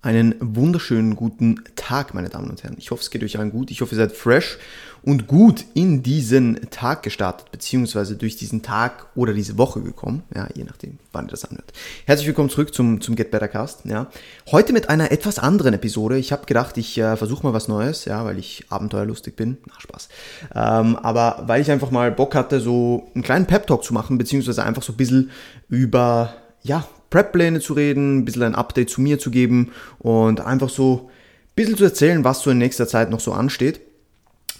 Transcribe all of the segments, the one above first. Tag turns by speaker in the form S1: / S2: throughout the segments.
S1: Einen wunderschönen guten Tag, meine Damen und Herren. Ich hoffe, es geht euch allen gut. Ich hoffe, ihr seid fresh und gut in diesen Tag gestartet, beziehungsweise durch diesen Tag oder diese Woche gekommen. Ja, je nachdem, wann ihr das anhört. Herzlich willkommen zurück zum, zum Get Better Cast. Ja. Heute mit einer etwas anderen Episode. Ich habe gedacht, ich äh, versuche mal was Neues, ja, weil ich abenteuerlustig bin. Na, Spaß. Ähm, aber weil ich einfach mal Bock hatte, so einen kleinen Pep-Talk zu machen, beziehungsweise einfach so ein bisschen über, ja, Prep-Pläne zu reden, ein bisschen ein Update zu mir zu geben und einfach so ein bisschen zu erzählen, was so in nächster Zeit noch so ansteht.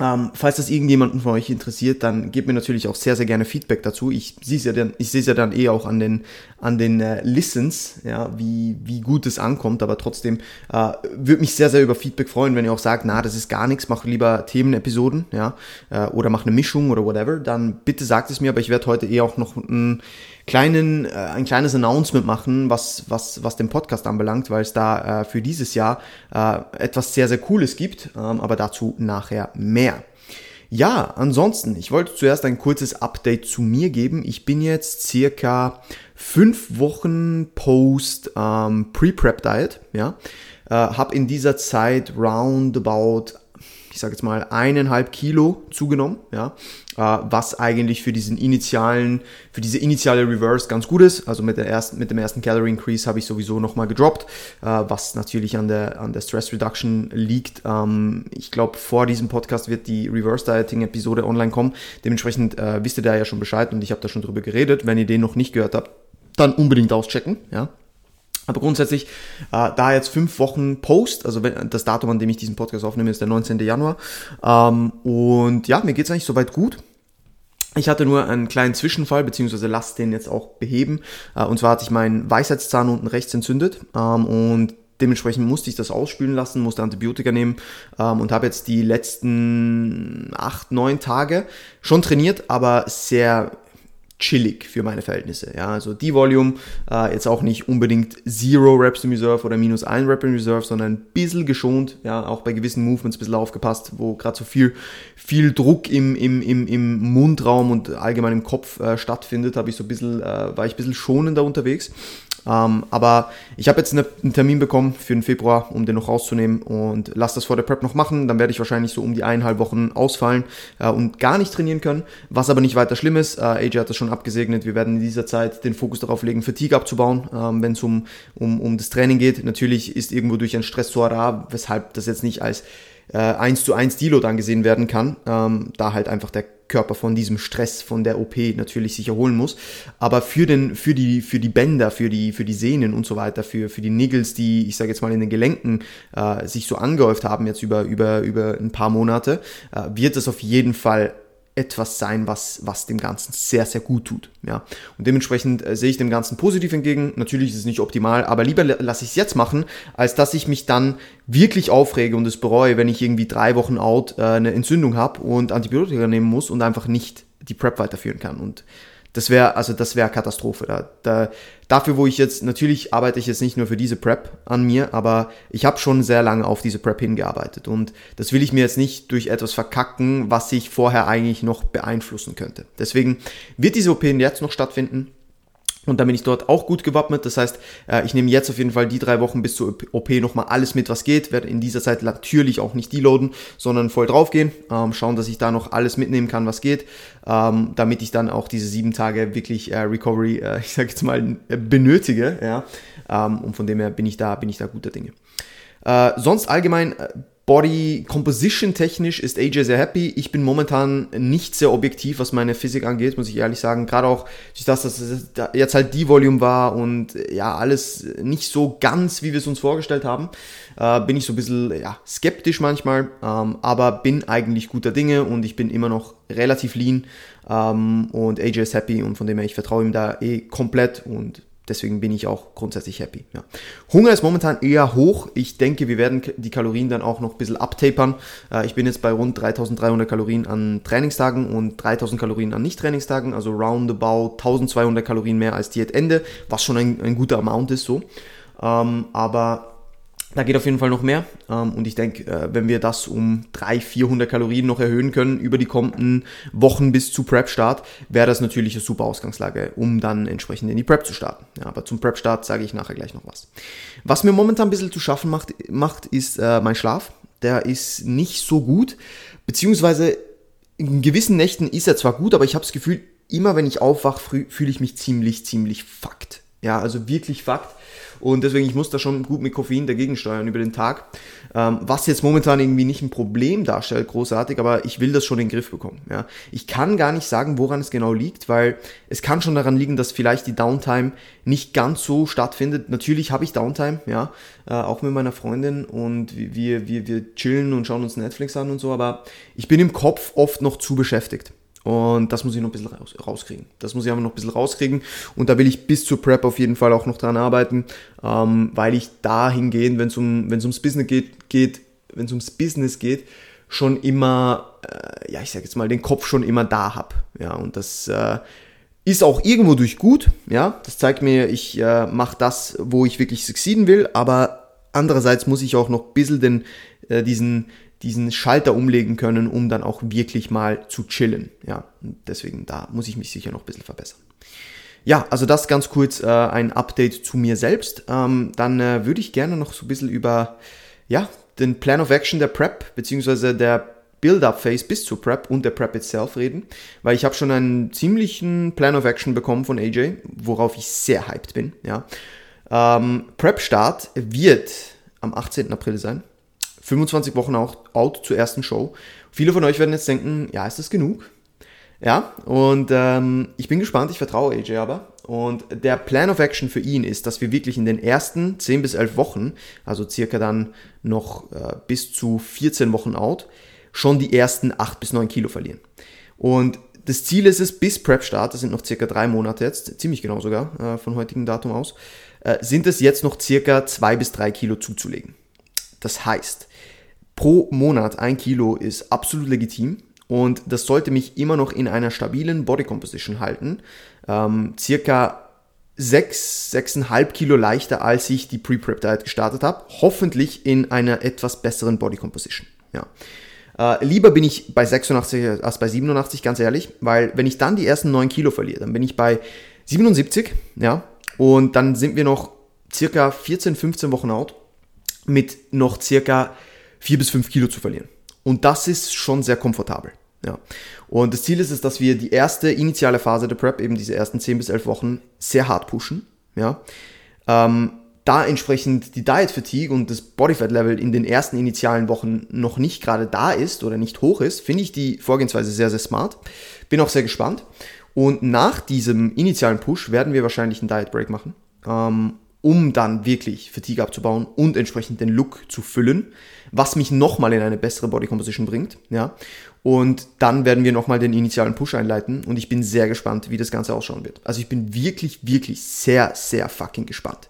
S1: Ähm, falls das irgendjemanden von euch interessiert, dann gebt mir natürlich auch sehr, sehr gerne Feedback dazu. Ich sehe es ja dann, ich sehe es ja dann eh auch an den, an den äh, Listens, ja, wie, wie gut es ankommt, aber trotzdem äh, würde mich sehr, sehr über Feedback freuen, wenn ihr auch sagt, na, das ist gar nichts, mach lieber Themenepisoden, ja, äh, oder mach eine Mischung oder whatever, dann bitte sagt es mir, aber ich werde heute eh auch noch ein kleinen, äh, ein kleines Announcement machen, was, was, was den Podcast anbelangt, weil es da äh, für dieses Jahr äh, etwas sehr, sehr Cooles gibt, ähm, aber dazu nachher mehr. Ja, ansonsten, ich wollte zuerst ein kurzes Update zu mir geben. Ich bin jetzt circa fünf Wochen post ähm, Pre-Prep-Diet, ja. Äh, habe in dieser Zeit roundabout ich sage jetzt mal, eineinhalb Kilo zugenommen, ja, äh, was eigentlich für diesen initialen, für diese initiale Reverse ganz gut ist. Also mit, der ersten, mit dem ersten Calorie Increase habe ich sowieso nochmal gedroppt, äh, was natürlich an der, an der Stress Reduction liegt. Ähm, ich glaube, vor diesem Podcast wird die Reverse Dieting Episode online kommen. Dementsprechend äh, wisst ihr da ja schon Bescheid und ich habe da schon drüber geredet. Wenn ihr den noch nicht gehört habt, dann unbedingt auschecken, ja. Aber grundsätzlich, äh, da jetzt fünf Wochen Post, also wenn, das Datum, an dem ich diesen Podcast aufnehme, ist der 19. Januar. Ähm, und ja, mir geht's eigentlich soweit gut. Ich hatte nur einen kleinen Zwischenfall, beziehungsweise lass den jetzt auch beheben. Äh, und zwar hat sich mein Weisheitszahn unten rechts entzündet. Ähm, und dementsprechend musste ich das ausspülen lassen, musste Antibiotika nehmen ähm, und habe jetzt die letzten acht, neun Tage schon trainiert, aber sehr chillig für meine Verhältnisse. Ja, also die Volume äh, jetzt auch nicht unbedingt Zero Reps in Reserve oder minus ein Rep in Reserve, sondern ein bisschen geschont, ja, auch bei gewissen Movements ein bisschen aufgepasst, wo gerade so viel, viel Druck im, im, im, im Mundraum und allgemein im Kopf äh, stattfindet, habe ich so ein bisschen, äh, war ich ein bisschen schonender unterwegs. Ähm, aber ich habe jetzt eine, einen Termin bekommen für den Februar, um den noch rauszunehmen und lasse das vor der Prep noch machen. Dann werde ich wahrscheinlich so um die eineinhalb Wochen ausfallen äh, und gar nicht trainieren können, was aber nicht weiter schlimm ist. Äh, AJ hat das schon abgesegnet. Wir werden in dieser Zeit den Fokus darauf legen, Fatigue abzubauen, ähm, wenn es um, um, um das Training geht. Natürlich ist irgendwo durch ein Stressoir weshalb das jetzt nicht als äh, 1 zu 1 Deload angesehen werden kann, ähm, da halt einfach der Körper von diesem Stress von der OP natürlich sich erholen muss. Aber für, den, für, die, für die Bänder, für die, für die Sehnen und so weiter, für, für die Niggles, die, ich sage jetzt mal, in den Gelenken äh, sich so angehäuft haben jetzt über, über, über ein paar Monate, äh, wird es auf jeden Fall etwas sein, was, was dem Ganzen sehr, sehr gut tut. Ja. Und dementsprechend äh, sehe ich dem Ganzen positiv entgegen. Natürlich ist es nicht optimal, aber lieber lasse ich es jetzt machen, als dass ich mich dann wirklich aufrege und es bereue, wenn ich irgendwie drei Wochen out äh, eine Entzündung habe und Antibiotika nehmen muss und einfach nicht die Prep weiterführen kann. Und das wäre, also das wäre Katastrophe. Da, da, dafür, wo ich jetzt, natürlich arbeite ich jetzt nicht nur für diese Prep an mir, aber ich habe schon sehr lange auf diese Prep hingearbeitet. Und das will ich mir jetzt nicht durch etwas verkacken, was ich vorher eigentlich noch beeinflussen könnte. Deswegen wird diese OP jetzt noch stattfinden. Und dann bin ich dort auch gut gewappnet. Das heißt, äh, ich nehme jetzt auf jeden Fall die drei Wochen bis zur OP nochmal alles mit, was geht. Werde in dieser Zeit natürlich auch nicht deloaden, sondern voll draufgehen. Ähm, schauen, dass ich da noch alles mitnehmen kann, was geht. Ähm, damit ich dann auch diese sieben Tage wirklich äh, Recovery, äh, ich sage jetzt mal, benötige. Ja? Ähm, und von dem her bin ich da, bin ich da guter Dinge. sonst allgemein Body Composition technisch ist AJ sehr happy. Ich bin momentan nicht sehr objektiv, was meine Physik angeht, muss ich ehrlich sagen. Gerade auch durch das, dass es jetzt halt die Volume war und ja, alles nicht so ganz, wie wir es uns vorgestellt haben, äh, bin ich so ein bisschen ja, skeptisch manchmal, ähm, aber bin eigentlich guter Dinge und ich bin immer noch relativ lean ähm, und AJ ist happy und von dem her, ich vertraue ihm da eh komplett und deswegen bin ich auch grundsätzlich happy. Ja. Hunger ist momentan eher hoch. Ich denke, wir werden die Kalorien dann auch noch ein bisschen abtapern. Äh, ich bin jetzt bei rund 3300 Kalorien an Trainingstagen und 3000 Kalorien an Nicht-Trainingstagen, also roundabout 1200 Kalorien mehr als Diätende, was schon ein, ein guter Amount ist so. Ähm, aber da geht auf jeden Fall noch mehr. Ähm, und ich denke, äh, wenn wir das um 300, 400 Kalorien noch erhöhen können über die kommenden Wochen bis zu Prep-Start, wäre das natürlich eine super Ausgangslage, um dann entsprechend in die Prep zu starten. Ja, aber zum Prep-Start sage ich nachher gleich noch was. Was mir momentan ein bisschen zu schaffen macht, macht ist äh, mein Schlaf. Der ist nicht so gut, beziehungsweise in gewissen Nächten ist er zwar gut, aber ich habe das Gefühl, immer wenn ich aufwache, fühle ich mich ziemlich, ziemlich fucked. Ja, also wirklich fucked. Und deswegen, ich muss da schon gut mit Koffein dagegen steuern über den Tag. Ähm, was jetzt momentan irgendwie nicht ein Problem darstellt, großartig, aber ich will das schon in den Griff bekommen. Ja. Ich kann gar nicht sagen, woran es genau liegt, weil es kann schon daran liegen, dass vielleicht die Downtime nicht ganz so stattfindet. Natürlich habe ich Downtime, ja, äh, auch mit meiner Freundin und wir, wir, wir chillen und schauen uns Netflix an und so, aber ich bin im Kopf oft noch zu beschäftigt. Und das muss ich noch ein bisschen raus, rauskriegen. Das muss ich einfach noch ein bisschen rauskriegen. Und da will ich bis zur Prep auf jeden Fall auch noch dran arbeiten, ähm, weil ich dahin gehen, wenn es um, wenn's ums Business geht, geht wenn es ums Business geht, schon immer, äh, ja, ich sag jetzt mal, den Kopf schon immer da habe. Ja, und das äh, ist auch irgendwo durch gut. Ja, das zeigt mir, ich äh, mache das, wo ich wirklich succeeden will, aber andererseits muss ich auch noch ein bisschen den, äh, diesen, diesen Schalter umlegen können, um dann auch wirklich mal zu chillen. Ja, deswegen da muss ich mich sicher noch ein bisschen verbessern. Ja, also das ganz kurz äh, ein Update zu mir selbst. Ähm, dann äh, würde ich gerne noch so ein bisschen über ja, den Plan of Action der Prep beziehungsweise der Build-up-Phase bis zur Prep und der Prep itself reden, weil ich habe schon einen ziemlichen Plan of Action bekommen von AJ, worauf ich sehr hyped bin. Ja. Ähm, Prep-Start wird am 18. April sein. 25 Wochen out zur ersten Show. Viele von euch werden jetzt denken, ja, ist das genug? Ja, und ähm, ich bin gespannt, ich vertraue AJ aber. Und der Plan of Action für ihn ist, dass wir wirklich in den ersten 10 bis 11 Wochen, also circa dann noch äh, bis zu 14 Wochen out, schon die ersten 8 bis 9 Kilo verlieren. Und das Ziel ist es, bis Prep-Start, das sind noch circa drei Monate jetzt, ziemlich genau sogar, äh, von heutigem Datum aus, äh, sind es jetzt noch circa 2 bis 3 Kilo zuzulegen. Das heißt, pro Monat ein Kilo ist absolut legitim und das sollte mich immer noch in einer stabilen Body Composition halten. Ähm, circa 6, 6,5 Kilo leichter, als ich die Pre-Prep Diet gestartet habe. Hoffentlich in einer etwas besseren Body Composition. Ja. Äh, lieber bin ich bei 86 als bei 87, ganz ehrlich, weil wenn ich dann die ersten 9 Kilo verliere, dann bin ich bei 77, ja, und dann sind wir noch circa 14, 15 Wochen out mit noch circa vier bis fünf Kilo zu verlieren. Und das ist schon sehr komfortabel. Ja. Und das Ziel ist es, dass wir die erste initiale Phase der Prep, eben diese ersten 10 bis 11 Wochen, sehr hart pushen. Ja. Ähm, da entsprechend die Diet Fatigue und das Bodyfat Level in den ersten initialen Wochen noch nicht gerade da ist oder nicht hoch ist, finde ich die Vorgehensweise sehr, sehr smart. Bin auch sehr gespannt. Und nach diesem initialen Push werden wir wahrscheinlich einen Diet Break machen, ähm, um dann wirklich Fatigue abzubauen und entsprechend den Look zu füllen was mich nochmal in eine bessere Body Composition bringt. Ja? Und dann werden wir nochmal den initialen Push einleiten und ich bin sehr gespannt, wie das Ganze ausschauen wird. Also ich bin wirklich, wirklich sehr, sehr fucking gespannt.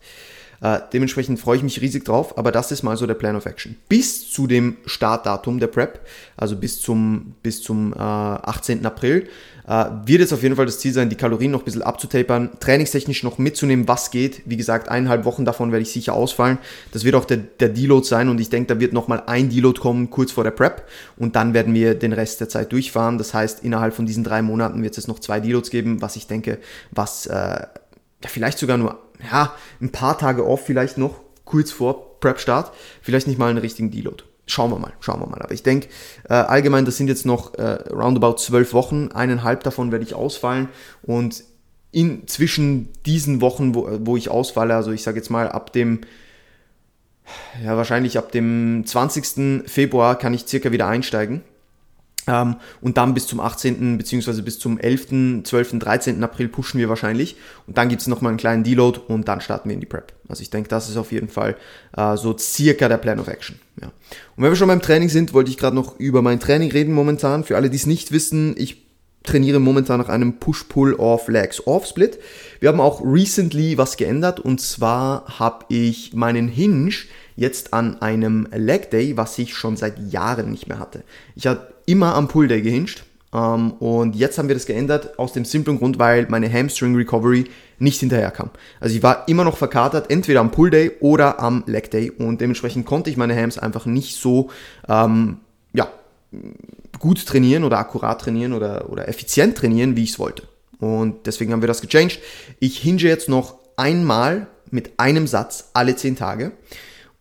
S1: Äh, dementsprechend freue ich mich riesig drauf, aber das ist mal so der Plan of Action. Bis zu dem Startdatum der Prep, also bis zum, bis zum äh, 18. April, äh, wird es auf jeden Fall das Ziel sein, die Kalorien noch ein bisschen abzutapern, trainingstechnisch noch mitzunehmen, was geht. Wie gesagt, eineinhalb Wochen davon werde ich sicher ausfallen. Das wird auch der, der Deload sein und ich denke, da wird nochmal ein Deload kommen, kurz vor der Prep und dann werden wir den Rest der Zeit durchfahren. Das heißt, innerhalb von diesen drei Monaten wird es noch zwei Deloads geben, was ich denke, was äh, vielleicht sogar nur ja, ein paar Tage off vielleicht noch, kurz vor Prep-Start, vielleicht nicht mal einen richtigen Deload. Schauen wir mal, schauen wir mal. Aber ich denke, äh, allgemein, das sind jetzt noch äh, roundabout zwölf Wochen, eineinhalb davon werde ich ausfallen und in zwischen diesen Wochen, wo, wo ich ausfalle, also ich sage jetzt mal ab dem, ja wahrscheinlich ab dem 20. Februar kann ich circa wieder einsteigen und dann bis zum 18. bzw. bis zum 11., 12., 13. April pushen wir wahrscheinlich. Und dann gibt es nochmal einen kleinen Deload und dann starten wir in die Prep. Also ich denke, das ist auf jeden Fall äh, so circa der Plan of Action. Ja. Und wenn wir schon beim Training sind, wollte ich gerade noch über mein Training reden momentan. Für alle, die es nicht wissen, ich trainiere momentan nach einem Push-Pull-Off-Legs-Off-Split. Wir haben auch recently was geändert und zwar habe ich meinen Hinge jetzt an einem Leg Day, was ich schon seit Jahren nicht mehr hatte. Ich habe immer am Pull Day gehinged Ähm, und jetzt haben wir das geändert aus dem simplen Grund, weil meine Hamstring Recovery nicht hinterherkam. Also ich war immer noch verkatert, entweder am Pull Day oder am Leg Day und dementsprechend konnte ich meine Hams einfach nicht so ähm, ja, gut trainieren oder akkurat trainieren oder, oder effizient trainieren, wie ich es wollte. Und deswegen haben wir das gechanged. Ich hinge jetzt noch einmal mit einem Satz alle 10 Tage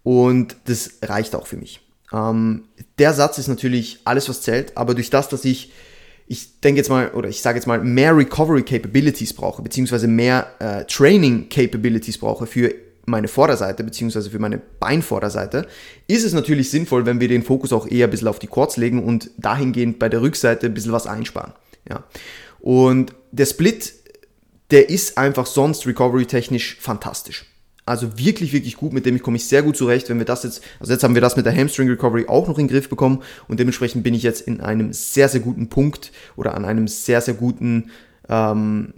S1: und das reicht auch für mich. Ähm, der Satz ist natürlich alles, was zählt, aber durch das, dass ich ich denke jetzt mal, oder ich sage jetzt mal, mehr Recovery Capabilities brauche, beziehungsweise mehr äh, Training Capabilities brauche für meine Vorderseite, beziehungsweise für meine Beinvorderseite, ist es natürlich sinnvoll, wenn wir den Fokus auch eher ein bisschen auf die Quads legen und dahingehend bei der Rückseite ein bisschen was einsparen. Ja. Und der Split, der ist einfach sonst recovery-technisch fantastisch. Also wirklich, wirklich gut, mit dem ich komme ich sehr gut zurecht, wenn wir das jetzt, also jetzt haben wir das mit der Hamstring Recovery auch noch in den Griff bekommen und dementsprechend bin ich jetzt in einem sehr, sehr guten Punkt oder an einem sehr, sehr guten, ähm,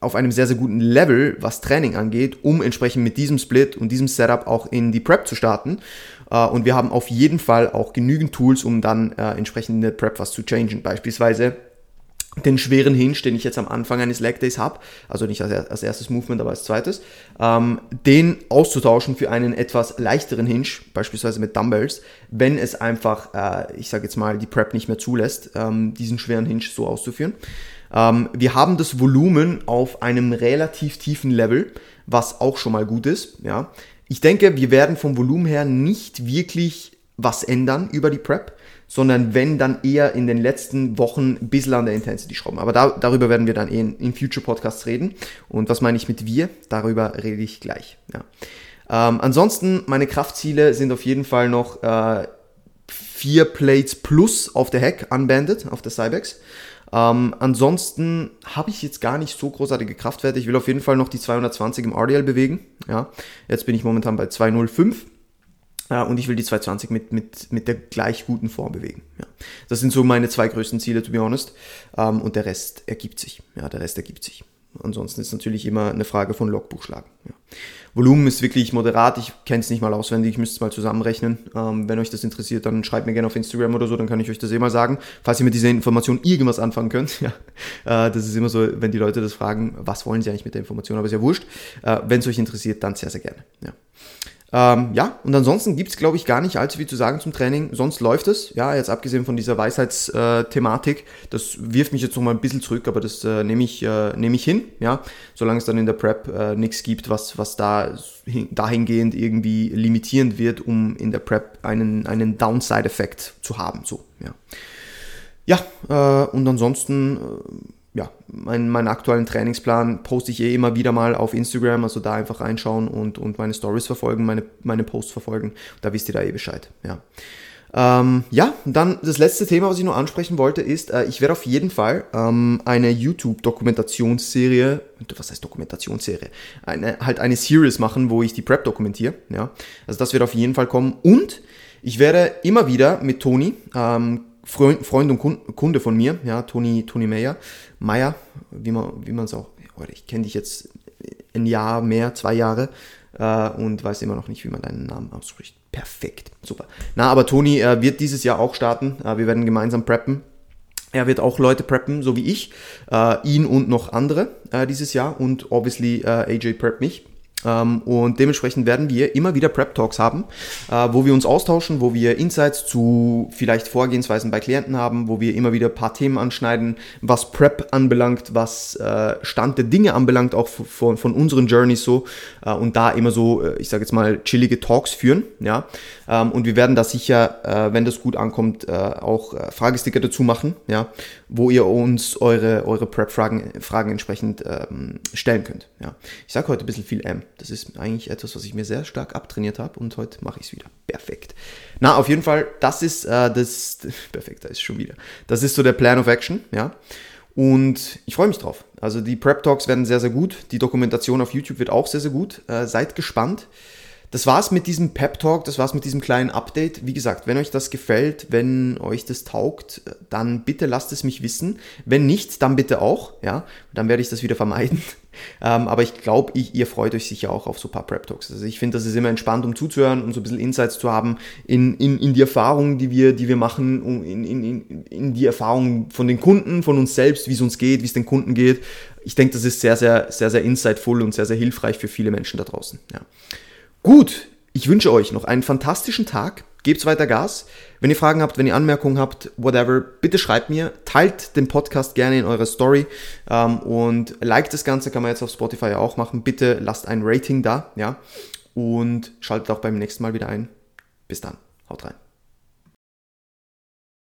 S1: auf einem sehr, sehr guten Level, was Training angeht, um entsprechend mit diesem Split und diesem Setup auch in die Prep zu starten. Uh, und wir haben auf jeden Fall auch genügend Tools, um dann entsprechend in der Prep was zu changen. Beispielsweise den schweren Hinge, den ich jetzt am Anfang eines Leg Days habe, also nicht als, als, erstes Movement, aber als zweites, ähm, den auszutauschen für einen etwas leichteren Hinge, beispielsweise mit Dumbbells, wenn es einfach, äh, ich sage jetzt mal, die Prep nicht mehr zulässt, ähm, diesen schweren Hinge so auszuführen. Ähm, wir haben das Volumen auf einem relativ tiefen Level, was auch schon mal gut ist. Ja. Ich denke, wir werden vom Volumen her nicht wirklich was ändern über die Prep sondern wenn dann eher in den letzten Wochen ein bisschen an der Intensity schrauben. Aber da, darüber werden wir dann eh in, in Future Podcasts reden. Und was meine ich mit wir? Darüber rede ich gleich. Ja. Ähm, ansonsten, meine Kraftziele sind auf jeden Fall noch äh, vier Plates plus auf der Heck unbanded, auf der Cybex. Ähm, ansonsten habe ich jetzt gar nicht so großartige Kraftwerte. Ich will auf jeden Fall noch die 220 im RDL bewegen. Ja, jetzt bin ich momentan bei 205. Und ich will die 220 mit, mit, mit der gleich guten Form bewegen. Ja. Das sind so meine zwei größten Ziele, to be honest. Ähm, und der Rest ergibt sich. Ja, der Rest ergibt sich. Ansonsten ist natürlich immer eine Frage von Logbuchschlagen. Ja. Volumen ist wirklich moderat. Ich kenne es nicht mal auswendig. Ich müsste es mal zusammenrechnen. Ähm, wenn euch das interessiert, dann schreibt mir gerne auf Instagram oder so. Dann kann ich euch das eh mal sagen. Falls ihr mit dieser Information irgendwas anfangen könnt. Ja, äh, das ist immer so, wenn die Leute das fragen, was wollen sie eigentlich mit der Information? Aber ist ja wurscht. Äh, wenn es euch interessiert, dann sehr, sehr gerne. Ja. Ähm, ja, und ansonsten gibt's glaube ich, gar nicht allzu viel zu sagen zum Training. Sonst läuft es. Ja, jetzt abgesehen von dieser Weisheitsthematik. das wirft mich jetzt noch mal ein bisschen zurück, aber das äh, nehme ich, äh, nehm ich hin. Ja, solange es dann in der Prep äh, nichts gibt, was, was da dahingehend irgendwie limitierend wird, um in der Prep einen, einen Downside-Effekt zu haben. So, ja. Ja, äh, und ansonsten äh, ja, meinen, meinen aktuellen Trainingsplan poste ich eh immer wieder mal auf Instagram, also da einfach reinschauen und, und meine Stories verfolgen, meine, meine Posts verfolgen. Da wisst ihr da eh Bescheid. Ja. Ähm, ja, dann das letzte Thema, was ich noch ansprechen wollte, ist, äh, ich werde auf jeden Fall ähm, eine YouTube-Dokumentationsserie, was heißt Dokumentationsserie? Eine, halt eine Series machen, wo ich die Prep dokumentiere. Ja. Also das wird auf jeden Fall kommen. Und ich werde immer wieder mit Toni ähm, Freund, Freund und Kunde von mir, ja, Toni, Toni Meyer, Meyer, wie man wie es auch, ich kenne dich jetzt ein Jahr mehr, zwei Jahre äh, und weiß immer noch nicht, wie man deinen Namen ausspricht. Perfekt, super. Na, aber Toni äh, wird dieses Jahr auch starten. Äh, wir werden gemeinsam preppen. Er wird auch Leute preppen, so wie ich, äh, ihn und noch andere äh, dieses Jahr und obviously äh, AJ prep mich. Ähm, und dementsprechend werden wir immer wieder Prep Talks haben, äh, wo wir uns austauschen, wo wir Insights zu vielleicht Vorgehensweisen bei Klienten haben, wo wir immer wieder ein paar Themen anschneiden, was Prep anbelangt, was äh, Stand der Dinge anbelangt, auch von, von unseren Journeys so äh, und da immer so, ich sage jetzt mal, chillige Talks führen, ja. Ähm, und wir werden da sicher, wenn das gut ankommt, auch Fragesticker dazu machen, ja, wo ihr uns eure, eure Prep-Fragen Fragen entsprechend ähm, stellen könnt, ja. Ich sage heute ein bisschen viel M. Das ist eigentlich etwas, was ich mir sehr stark abtrainiert habe und heute mache ich es wieder. Perfekt. Na, auf jeden Fall, das ist äh, das. Perfekt, da ist schon wieder. Das ist so der Plan of Action, ja. Und ich freue mich drauf. Also die Prep Talks werden sehr, sehr gut. Die Dokumentation auf YouTube wird auch sehr, sehr gut. Äh, seid gespannt. Das war's mit diesem Pep Talk, das war's mit diesem kleinen Update. Wie gesagt, wenn euch das gefällt, wenn euch das taugt, dann bitte lasst es mich wissen. Wenn nicht, dann bitte auch, ja, dann werde ich das wieder vermeiden. Ähm, aber ich glaube, ihr freut euch sicher auch auf so ein paar Prep Talks. Also ich finde, das ist immer entspannt, um zuzuhören, um so ein bisschen Insights zu haben in, in, in die Erfahrungen, die wir, die wir machen, in, in, in die Erfahrungen von den Kunden, von uns selbst, wie es uns geht, wie es den Kunden geht. Ich denke, das ist sehr, sehr, sehr, sehr insightful und sehr, sehr hilfreich für viele Menschen da draußen. Ja. Gut, ich wünsche euch noch einen fantastischen Tag. Gebt weiter Gas. Wenn ihr Fragen habt, wenn ihr Anmerkungen habt, whatever, bitte schreibt mir. Teilt den Podcast gerne in eurer Story ähm, und liked das Ganze, kann man jetzt auf Spotify auch machen. Bitte lasst ein Rating da, ja. Und schaltet auch beim nächsten Mal wieder ein. Bis dann. Haut rein.